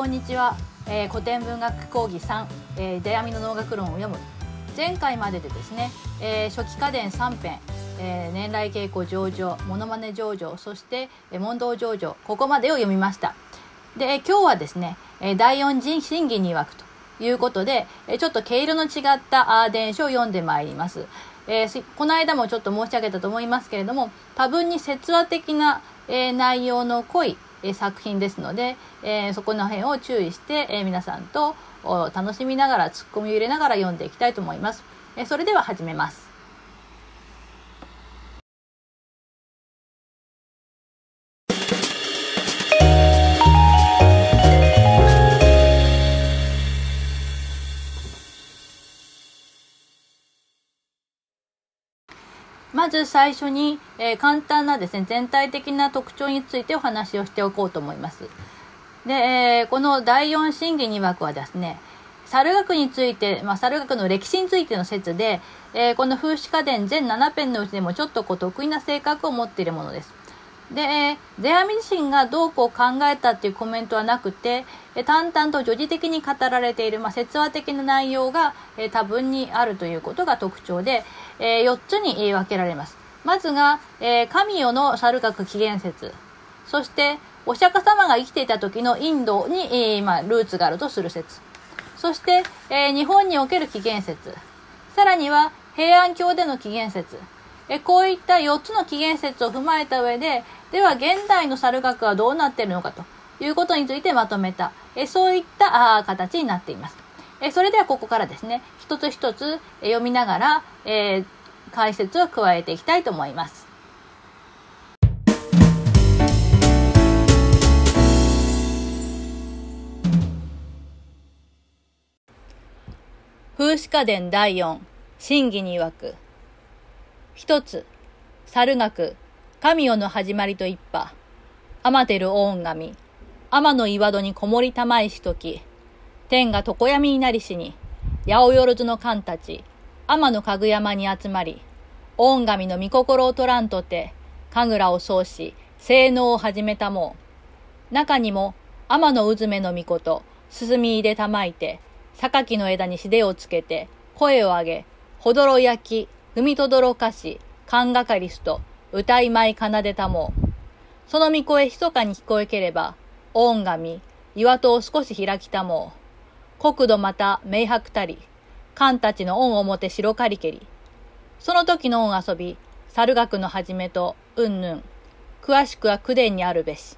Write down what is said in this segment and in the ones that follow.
こんにちは、えー、古典文学講義3、えー、出網の能楽論を読む。前回まででですね、えー、初期家電3編、えー、年来稽古上場モノマネ上場そして、えー、問答上場ここまでを読みました。で今日はですね、えー、第四人審議に曰くということで、えー、ちょっと毛色の違ったあ伝書を読んでまいります。えー、この間もちょっと申し上げたと思いますけれども多分に説話的な、えー、内容の濃い、え作品ですので、えそこの辺を注意して、え皆さんと楽しみながらツッコミを入れながら読んでいきたいと思います。えそれでは始めます。ず最初に、えー、簡単なですね、全体的な特徴についてお話をしておこうと思います。で、えー、この第4審議2枠はですね、猿学について、まあ、猿学の歴史についての説で、えー、この風刺家電全7編のうちでもちょっとこう得意な性格を持っているものです。で、世阿弥自身がどうこう考えたっていうコメントはなくて、淡々と叙事的に語られている、まあ、説話的な内容が、多分にあるということが特徴で、4つに分けられます。まずが、神代の猿学起源説。そして、お釈迦様が生きていた時のインドに、まあ、ルーツがあるとする説。そして、日本における起源説。さらには、平安京での起源説。えこういった4つの起源説を踏まえた上で、では現代の猿学はどうなっているのかということについてまとめた、えそういったあ形になっています。えそれではここからですね、一つ一つ読みながら、えー、解説を加えていきたいと思います。風刺家電第4、真偽に曰く。一つ、猿学、神代の始まりと一派。天照大神。天の岩戸にこもりたまいしとき。天が常闇になりしに。八百万の官たち。天の家具山に集まり。御神の御心を取らんとて。神楽を奏し、性能を始めたもう。中にも、天のうずめの御事、進み入れたまいて、榊の枝にしでをつけて、声を上げ、ほどろ焼き、踏みとどろかし、勘がかりすと、歌い舞い奏でたもう。その御声密かに聞こえければ、恩神、岩戸を少し開きたもう。国土また明白たり、官たちの恩をもて白かりけり。その時の恩遊び、猿学の始めと、うんぬん。詳しくは九伝にあるべし。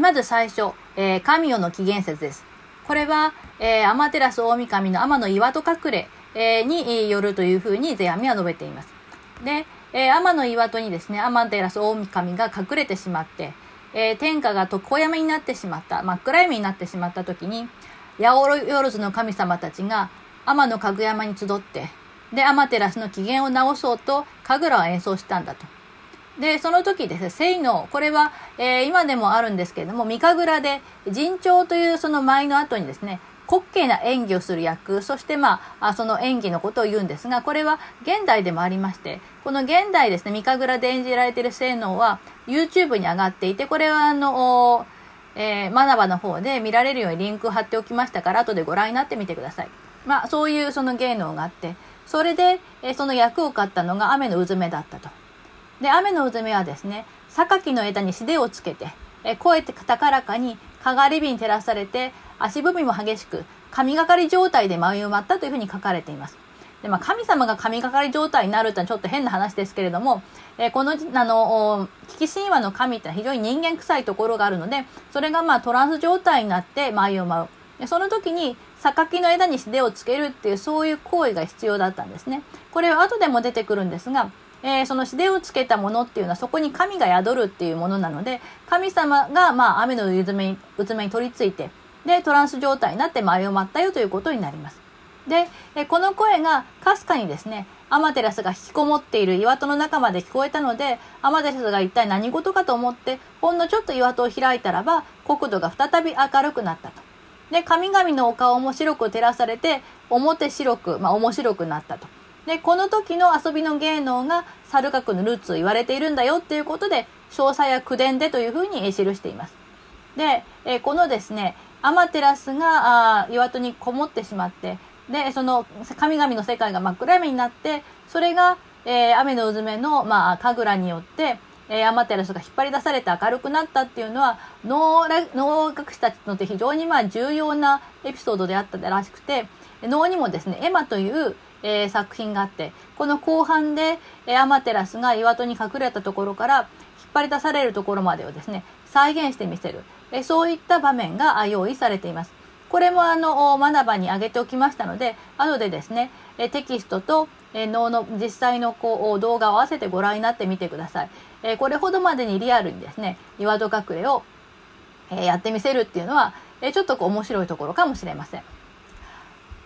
まず最初、えー、神代の起源説です。これは、えー、天照大神の天の岩戸隠れ、えー、によるというふうに世阿弥は述べています。で、えー、天の岩戸にですね、天照大神が隠れてしまって、えー、天下が常山になってしまった、真っ暗闇になってしまった時に、八百万の神様たちが天の家具山に集って、で、天照の機嫌を直そうと、神楽を演奏したんだと。で、その時ですね、聖能、これは、えー、今でもあるんですけれども、三神楽で、陣長というその舞の後にですね、滑稽な演技をする役、そしてまあ、その演技のことを言うんですが、これは現代でもありまして、この現代ですね、三神楽で演じられている性能は YouTube に上がっていて、これはあの、えー、マナバの方で見られるようにリンク貼っておきましたから、後でご覧になってみてください。まあ、そういうその芸能があって、それで、えー、その役を買ったのが雨のうずめだったと。で、雨のうずめはですね、榊の枝にしでをつけて、え声高らかに、かがり火に照らされて、足踏みも激しく、神がかり状態で舞い埋まったというふうに書かれています。で、まあ、神様が神がかり状態になるってのはちょっと変な話ですけれども、え、この、あの、危機神話の神って非常に人間臭いところがあるので、それがまあトランス状態になって舞いを舞う。でその時に、榊の枝に素手をつけるっていう、そういう行為が必要だったんですね。これは後でも出てくるんですが、えー、その素手をつけたものっていうのはそこに神が宿るっていうものなので、神様がまあ雨のうずめに、うずめに取り付いて、で、トランス状態になって舞いを待ったよということになります。で、えこの声がかすかにですね、アマテラスが引きこもっている岩戸の中まで聞こえたので、アマテラスが一体何事かと思って、ほんのちょっと岩戸を開いたらば、国土が再び明るくなったと。で、神々のお顔も白く照らされて、表白く、まあ面白くなったと。で、この時の遊びの芸能が猿楽のルーツと言われているんだよっていうことで、詳細や口伝でというふうに記しています。で、えこのですね、アマテラスがあ岩戸にこもってしまって、で、その神々の世界が真っ暗闇になって、それが、えー、雨の渦めの、まあ、神楽によって、えー、アマテラスが引っ張り出されて明るくなったっていうのは、脳脳学士たちにとって非常にまあ重要なエピソードであったらしくて、脳にもですね、エマという、えー、作品があって、この後半で、えー、アマテラスが岩戸に隠れたところから引っ張り出されるところまでをですね、再現してみせる。えー、そういった場面が用意されています。これもあの、学ばに上げておきましたので、後でですね、えテキストと、え能の実際のこう動画を合わせてご覧になってみてください。えこれほどまでにリアルにですね、岩戸隠れを、えやってみせるっていうのは、えちょっとこう面白いところかもしれません。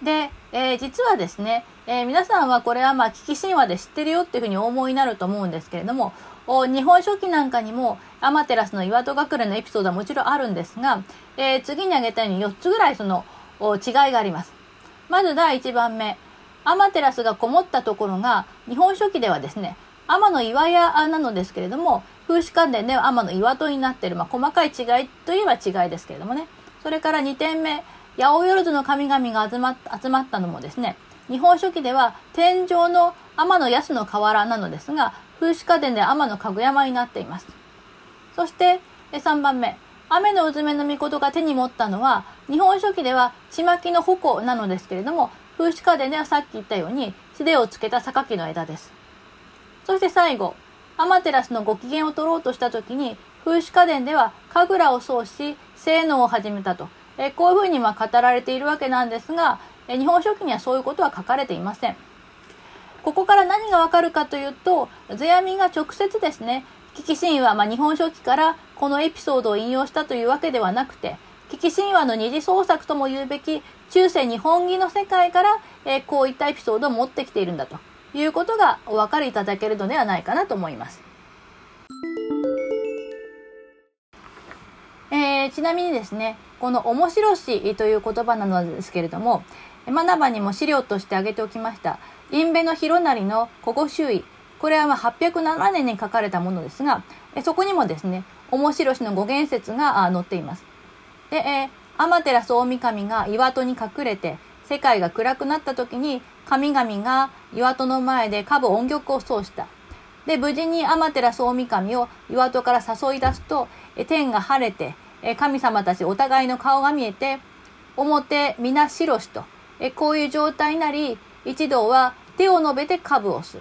で、えー、実はですね、えー、皆さんはこれはまあ、危機神話で知ってるよっていうふうにお思いになると思うんですけれども、お日本書紀なんかにもアマテラスの岩戸隠れのエピソードはもちろんあるんですが、えー、次に挙げたように4つぐらいその違いがあります。まず第1番目、アマテラスがこもったところが日本書紀ではですね、天の岩屋なのですけれども、風刺関連では天の岩戸になっている、まあ、細かい違いといえば違いですけれどもね。それから2点目、八百万の神々が集ま集まったのもですね、日本書紀では天井の天の安の河原なのですが、風刺家電で天のかぐ山になっています。そして3番目、雨のうずめの御事が手に持ったのは、日本書紀ではちまきの矛なのですけれども、風刺家電ではさっき言ったように、素手をつけた榊の枝です。そして最後、アマテラスのご機嫌を取ろうとした時に、風刺家電では神楽を奏し、性能を始めたと。えこういうふうにま語られているわけなんですが、え日本書紀にはそういうことは書かれていません。ここから何がわかるかというと、世阿弥が直接ですね、危機神話、まあ、日本書紀からこのエピソードを引用したというわけではなくて、危機神話の二次創作とも言うべき中世日本儀の世界から、えー、こういったエピソードを持ってきているんだということがお分かりいただけるのではないかなと思います。えー、ちなみにですね、この面白しという言葉なのですけれども、学ばにも資料として挙げておきました、インベの広成の古語周囲。これはま807年に書かれたものですが、そこにもですね、面白しの語源説が載っています。で、えー、アマテラス大神が岩戸に隠れて、世界が暗くなった時に、神々が岩戸の前で下部音曲を奏した。で、無事にアマテラス大神を岩戸から誘い出すと、天が晴れて、神様たちお互いの顔が見えて、表皆白しと、こういう状態になり、一同は手を述べて株をす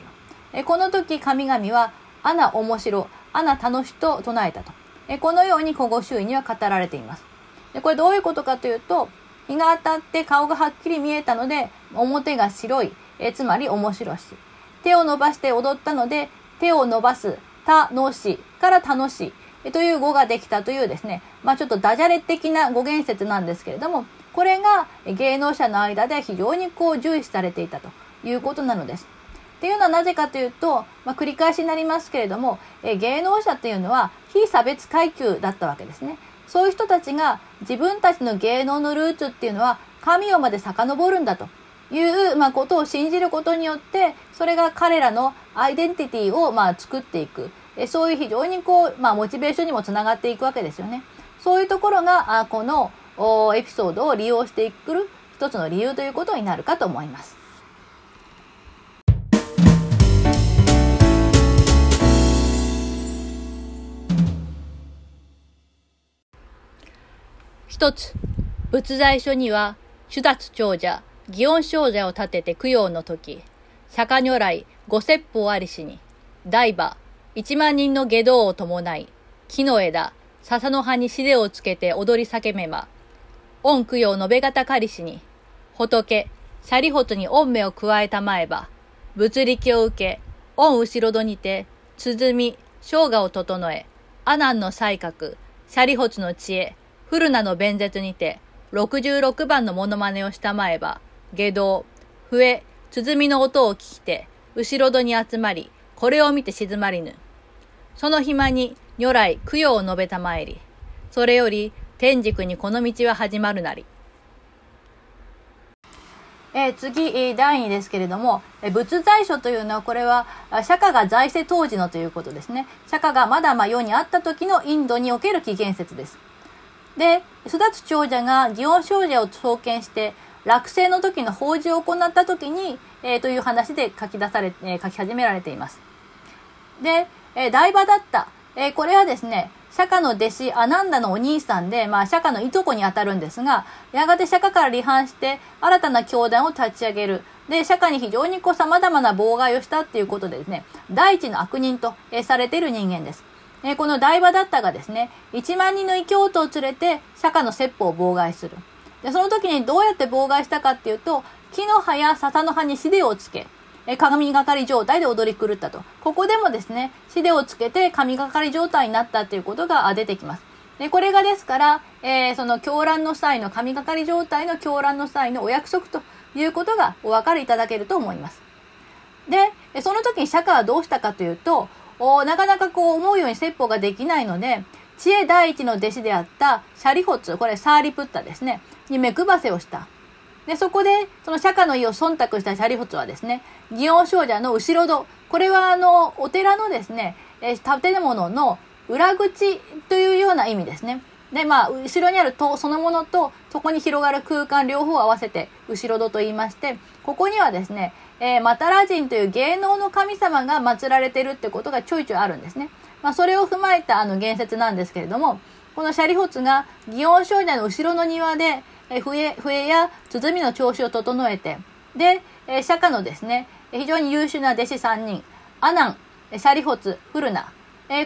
る。この時神々は、アナ面白、アナ楽しと唱えたと。このように古語周囲には語られています。これどういうことかというと、日が当たって顔がはっきり見えたので、表が白い、えつまり面白し。手を伸ばして踊ったので、手を伸ばす、たのしから楽しいという語ができたというですね、まあちょっとダジャレ的な語源説なんですけれども、これが芸能者の間で非常にこう重視されていたということなのです。っていうのはなぜかというと、まあ、繰り返しになりますけれども、え芸能者っていうのは非差別階級だったわけですね。そういう人たちが自分たちの芸能のルーツっていうのは神をまで遡るんだという、まあ、ことを信じることによって、それが彼らのアイデンティティを、まあ、作っていく。えそういう非常にこう、まあ、モチベーションにもつながっていくわけですよね。そういうところが、あこのエピソードを利用していく一つの理由ということになるかと思います。一つ、仏在所には、主脱長者、祇園少者を立てて供養の時、釈迦如来、五説法ありしに、大馬、一万人の下道を伴い、木の枝、笹の葉にしでをつけて踊り叫めば、御供養述べ方かりしに、仏、シャリホトに御目を加えたまえば、仏力を受け、御後ろ戸にて、鼓、生姜を整え、阿南の才覚、シャリホツの知恵、古名の弁舌にて、66番のモノマネをしたまえば、下道、笛、鼓の音を聞きて、後ろ戸に集まり、これを見て静まりぬ。その暇に、如来、供養を述べたまえり。それより、天竺にこの道は始まるなり。えー、次、第2ですけれども、え、仏財書というのは、これは、釈迦が在世当時のということですね。釈迦がまだまあ世にあった時のインドにおける起源説です。で、育つ長者が祇園少女を創建して、落成の時の法事を行った時に、えー、という話で書き出され、えー、書き始められています。で、えー、台場だった。えー、これはですね、釈迦の弟子アナンダのお兄さんで、まあ、釈迦のいとこにあたるんですが、やがて釈迦から離反して、新たな教団を立ち上げる。で、釈迦に非常にこう様々な妨害をしたっていうことでですね、第一の悪人と、えされている人間です。えこの台場だったがですね、1万人の異教徒を連れて釈迦の説法を妨害する。で、その時にどうやって妨害したかっていうと、木の葉や笹の葉にシデをつけ、え神がかり状態で踊り狂ったと。ここでもですね、シデをつけて神がかり状態になったっていうことが出てきます。で、これがですから、えー、その狂乱の際の神がかり状態の狂乱の際のお約束ということがお分かりいただけると思います。で、その時に釈迦はどうしたかというと、おなかなかこう思うように説法ができないので、知恵第一の弟子であったシャリホツ、これサーリプッタですね、に目配せをした。で、そこで、その釈迦の意を忖度したシャリホツはですね、祇園少女の後ろ戸、これはあの、お寺のですね、え建物の裏口というような意味ですね。で、まあ、後ろにある塔そのものと、そこに広がる空間両方を合わせて、後ろ戸と言いまして、ここにはですね、えー、マタラ人という芸能の神様が祀られてるってことがちょいちょいあるんですね。まあ、それを踏まえたあの言説なんですけれども、このシャリホツが祇園少女の後ろの庭で、笛、笛や鼓の調子を整えて、で、釈迦のですね、非常に優秀な弟子3人、アナン、シャリホツ、フルナ、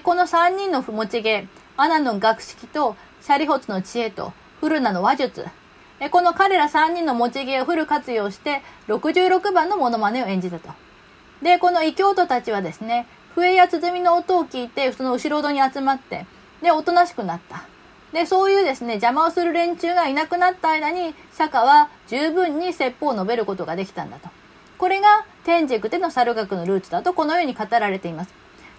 この3人の持ち芸、アナンの学識と、シャリホツの知恵と、フルナの話術、この彼ら3人の持ち芸をフル活用して、66番のモノマネを演じたと。で、この異教徒たちはですね、笛や鼓の音を聞いて、その後ろ戸に集まって、で、おとなしくなった。で、そういうですね、邪魔をする連中がいなくなった間に、釈迦は十分に説法を述べることができたんだと。これが天竺での猿学のルーツだとこのように語られています。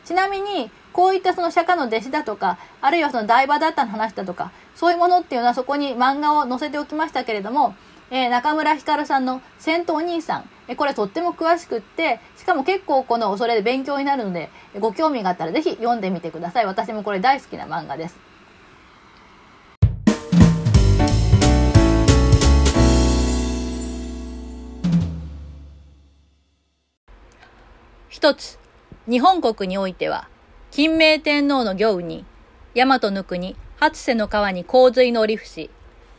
ちなみに、こういったその釈迦の弟子だとか、あるいはその台場だったの話だとか、そういうものっていうのはそこに漫画を載せておきましたけれども、えー、中村ひかるさんの戦闘兄さん、えこれとっても詳しくって、しかも結構この、それで勉強になるので、ご興味があったらぜひ読んでみてください。私もこれ大好きな漫画です。一つ、日本国においては、金明天皇の行雨に、大和の国、初瀬の川に洪水の折伏、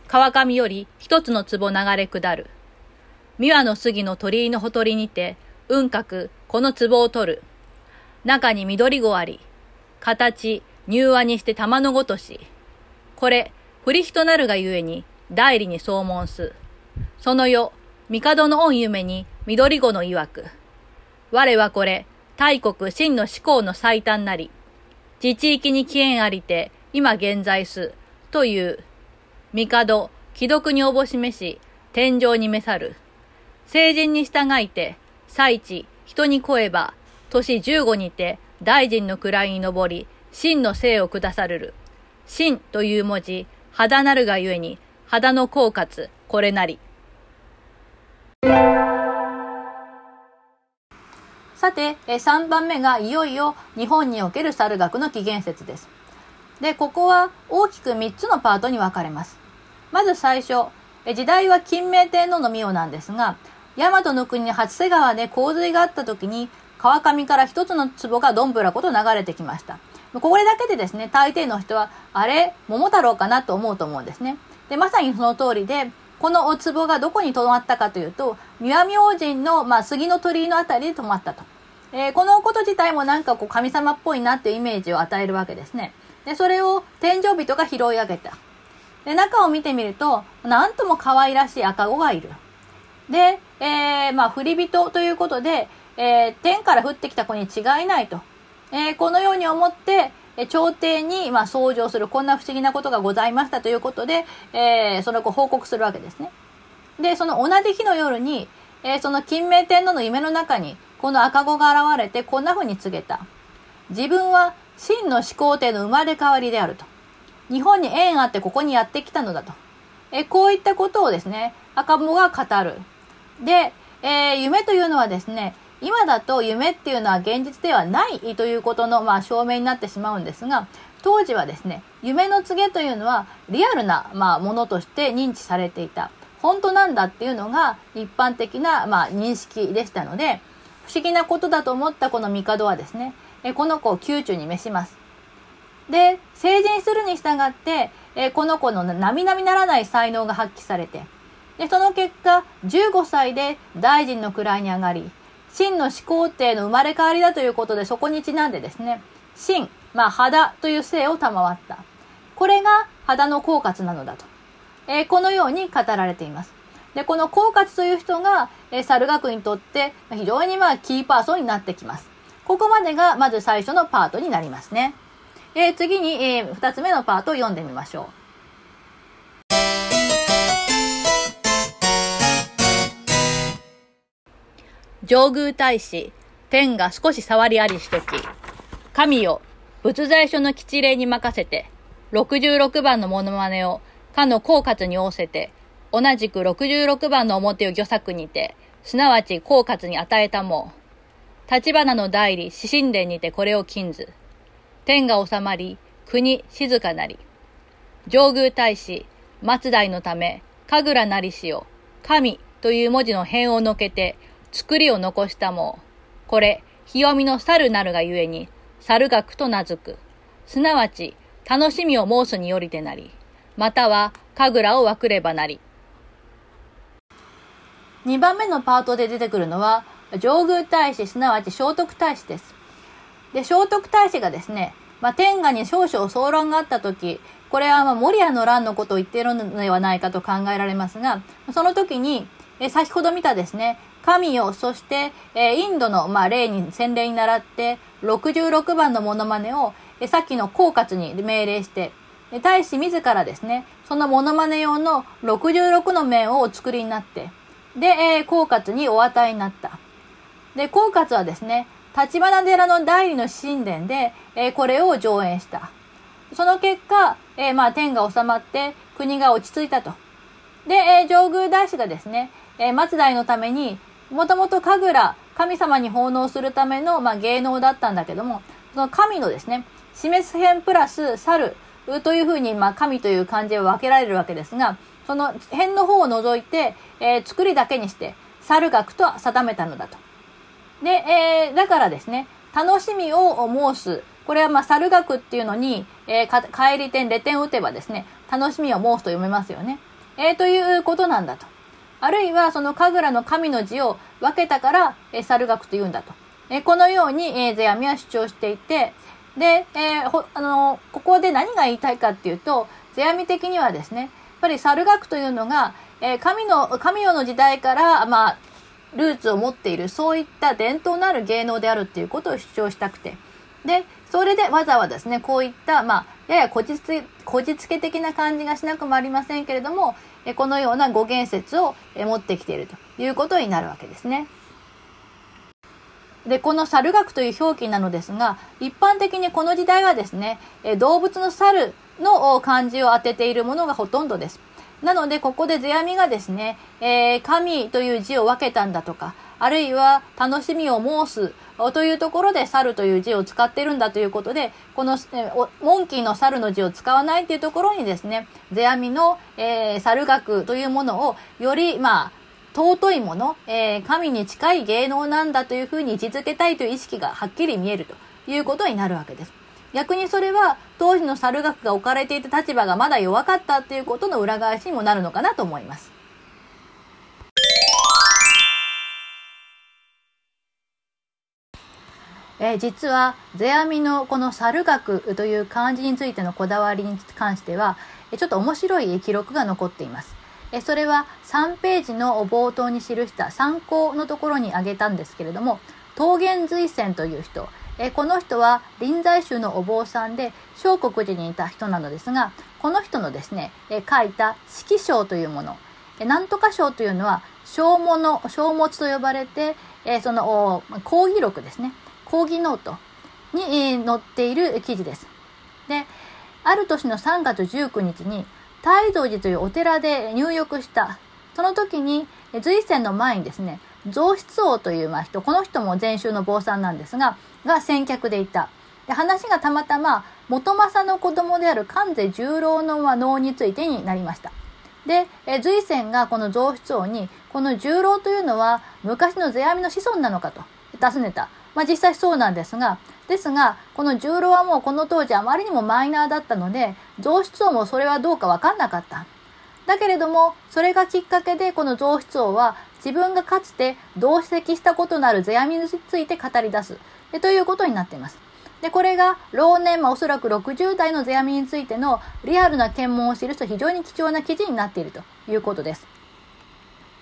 川上より一つの壺流れ下る。三輪の杉の鳥居のほとりにて、雲閣、この壺を取る。中に緑子あり、形、柔和にして玉のごとし。これ、振り人なるがゆえに、代理に総問す。その世、帝の御夢に緑子の曰く。我はこれ、大国真の思考の最短なり、自治域に起源ありて、今現在す、という、帝、既読におぼ示し、天井に召さる。成人に従いて、祭地、人に来えば、年十五にて、大臣の位に上り、真の生を下さるる。真という文字、肌なるがゆえに、肌の狡猾、これなり。さて、3番目がいよいよ日本における猿学の起源説です。で、ここは大きく3つのパートに分かれます。まず最初、時代は金明天皇の御代なんですが、大和の国に八瀬川で洪水があった時に、川上から一つの壺がどんぶらこと流れてきました。これだけでですね、大抵の人は、あれ、桃太郎かなと思うと思うんですね。で、まさにその通りで、このお壺がどこに止まったかというと、三輪明神の、まあ、杉の鳥居のあたりで止まったと。えー、このこと自体もなんかこう神様っぽいなっていうイメージを与えるわけですね。で、それを天井人が拾い上げた。で、中を見てみると、なんとも可愛らしい赤子がいる。で、えー、まあ、振り人ということで、えー、天から降ってきた子に違いないと。えー、このように思って、え朝廷に、まあ、掃除をする、こんな不思議なことがございましたということで、えー、それを報告するわけですね。で、その同じ日の夜に、えー、その金明天皇の夢の中に、この赤子が現れてこんな風に告げた。自分は真の始皇帝の生まれ変わりであると。日本に縁あってここにやってきたのだと。えこういったことをですね、赤子が語る。で、えー、夢というのはですね、今だと夢っていうのは現実ではないということの、まあ、証明になってしまうんですが、当時はですね、夢の告げというのはリアルな、まあ、ものとして認知されていた。本当なんだっていうのが一般的な、まあ、認識でしたので、不思議なことだと思ったこの帝はですね、えこの子を宮中に召します。で、成人するに従って、えこの子の並々ならない才能が発揮されて、で、その結果、15歳で大臣の位に上がり、真の始皇帝の生まれ変わりだということで、そこにちなんでですね、真、まあ、肌という姓を賜った。これが肌の狡猾なのだと。えー、このように語られています。で、この狡猾という人が、えー、猿学にとって非常にまあキーパーソンになってきます。ここまでがまず最初のパートになりますね。えー、次に、えー、二つ目のパートを読んでみましょう。上宮大使、天が少し触りありしとき、神よ、仏在所の吉礼に任せて、66番のモノマネを、かの狡猾に仰せて、同じく66番の表を御作にて、すなわち狡猾に与えたも、立花の代理、死神殿にてこれを禁ず。天が収まり、国静かなり。上宮大使、松代のため、神楽なりしを、神という文字の辺をのけて、作りを残したも、これ、清見の猿なるがゆえに、猿学と名付く。すなわち、楽しみを申すによりてなり、または、神楽を分くればなり。2番目のパートで出てくるのは、上宮大使、すなわち聖徳太子です。で、聖徳太子がですね、まあ、天下に少々騒乱があった時、これはまあ、守谷の乱のことを言っているのではないかと考えられますが、その時に、え先ほど見たですね、神を、そして、えインドの、まあ、例に、洗礼に倣って、66番のモノマネを、えさっきの狡猾に命令して、大使自らですね、そのモノマネ用の66の面をお作りになって、で、えー、狡猾にお与えになった。で、狡猾はですね、立花寺の第二の神殿で、えー、これを上演した。その結果、えー、まあ、天が収まって国が落ち着いたと。で、えー、上宮大師がですね、えー、松代のためにもともと神楽、神様に奉納するための、まあ、芸能だったんだけども、その神のですね、示す辺プラス猿というふうに、まあ、神という漢字を分けられるわけですが、その辺の方を除いて、えー、作りだけにして、猿学と定めたのだと。で、えー、だからですね、楽しみを申す。これはまあ、猿学っていうのに、えー、帰り点、レ点を打てばですね、楽しみを申すと読めますよね。えー、ということなんだと。あるいはその神楽の神の字を分けたから、え、猿学と言うんだと。え、このように、えー、世阿弥は主張していて、で、えー、ほ、あの、ここで何が言いたいかっていうと、世阿弥的にはですね、やっぱり猿学というのが、えー、神の、神代の時代から、まあ、ルーツを持っている、そういった伝統のある芸能であるっていうことを主張したくて。で、それでわざわざですね、こういった、まあ、ややこじつけ、こじつけ的な感じがしなくもありませんけれども、このような語源説を持ってきているということになるわけですね。で、この猿学という表記なのですが、一般的にこの時代はですね、動物の猿の漢字を当てているものがほとんどです。なので、ここで世阿弥がですね、えー、神という字を分けたんだとか、あるいは楽しみを申すというところで猿という字を使ってるんだということで、この、モンキーの猿の字を使わないというところにですね、世阿弥の、えー、猿学というものをより、まあ、尊いもの、えー、神に近い芸能なんだというふうに位置づけたいという意識がはっきり見えるということになるわけです。逆にそれは当時の猿学が置かれていた立場がまだ弱かったということの裏返しにもなるのかなと思います。え、実は世阿弥のこの猿学という漢字についてのこだわりに関しては、ちょっと面白い記録が残っています。それは3ページの冒頭に記した参考のところに挙げたんですけれども、桃源随泉という人、この人は臨済宗のお坊さんで小国寺にいた人なのですが、この人のですね、書いた色章というもの、えなんとか章というのは小物、小物と呼ばれて、その講義録ですね。講義ノートに載っている記事です。で、ある年の3月19日に、大道寺というお寺で入浴したその時に、随戦の前にですね、増出王というま人、この人も禅宗の坊さんなんですが、が先客でいた。で話がたまたま元政の子供である関税十郎の能についてになりました。で、え随戦がこの増出王に、この十郎というのは昔の世阿弥の子孫なのかと尋ねた。まあ実際そうなんですが、ですが、この十郎はもうこの当時あまりにもマイナーだったので、増出王もそれはどうかわかんなかった。だけれども、それがきっかけでこの増出王は自分がかつて同席したことのある世阿弥について語り出す。ということになっています。で、これが老年、まあ、おそらく60代の世阿弥についてのリアルな検問を知ると非常に貴重な記事になっているということです。